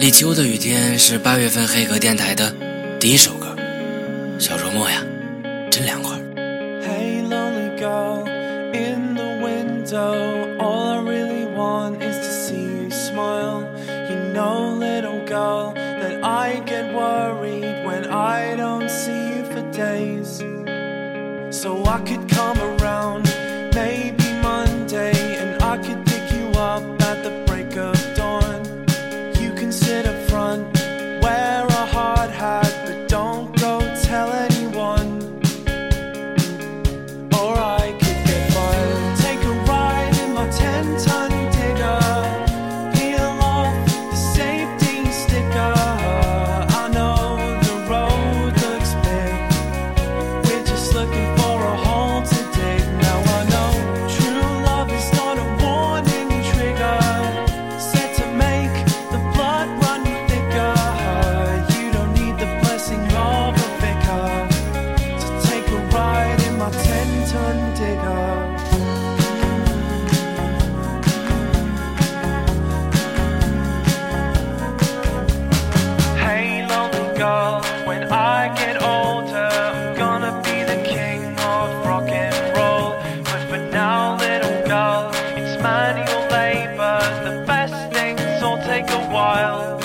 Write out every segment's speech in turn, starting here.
立秋的雨天是八月份黑格电台的第一首歌，《小周末》呀，真凉快。Hey lonely girl, in the window, all I really want is to see you smile. You know, little girl, that I get worried when I don't see you for days. So I could. 선택하 Hey lonely girl when I get older I'm gonna be the king of rock and roll. But for now little girl it's manual labor. The best things all take a while.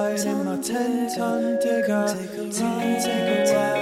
ride in my 10 ton digger. Time, take a ride.